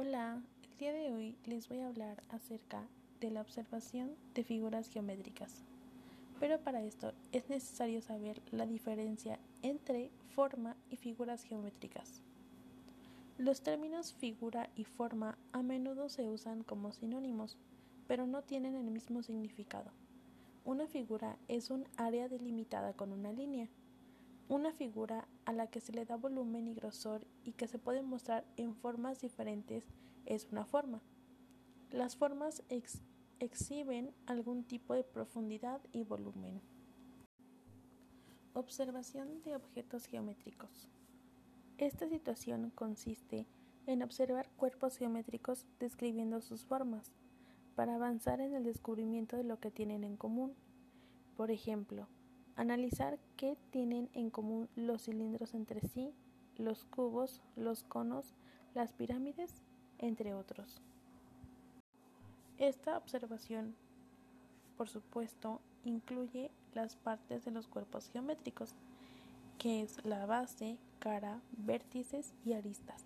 Hola, el día de hoy les voy a hablar acerca de la observación de figuras geométricas. Pero para esto es necesario saber la diferencia entre forma y figuras geométricas. Los términos figura y forma a menudo se usan como sinónimos, pero no tienen el mismo significado. Una figura es un área delimitada con una línea. Una figura a la que se le da volumen y grosor y que se puede mostrar en formas diferentes es una forma. Las formas exhiben algún tipo de profundidad y volumen. Observación de objetos geométricos. Esta situación consiste en observar cuerpos geométricos describiendo sus formas, para avanzar en el descubrimiento de lo que tienen en común. Por ejemplo, Analizar qué tienen en común los cilindros entre sí, los cubos, los conos, las pirámides, entre otros. Esta observación, por supuesto, incluye las partes de los cuerpos geométricos, que es la base, cara, vértices y aristas.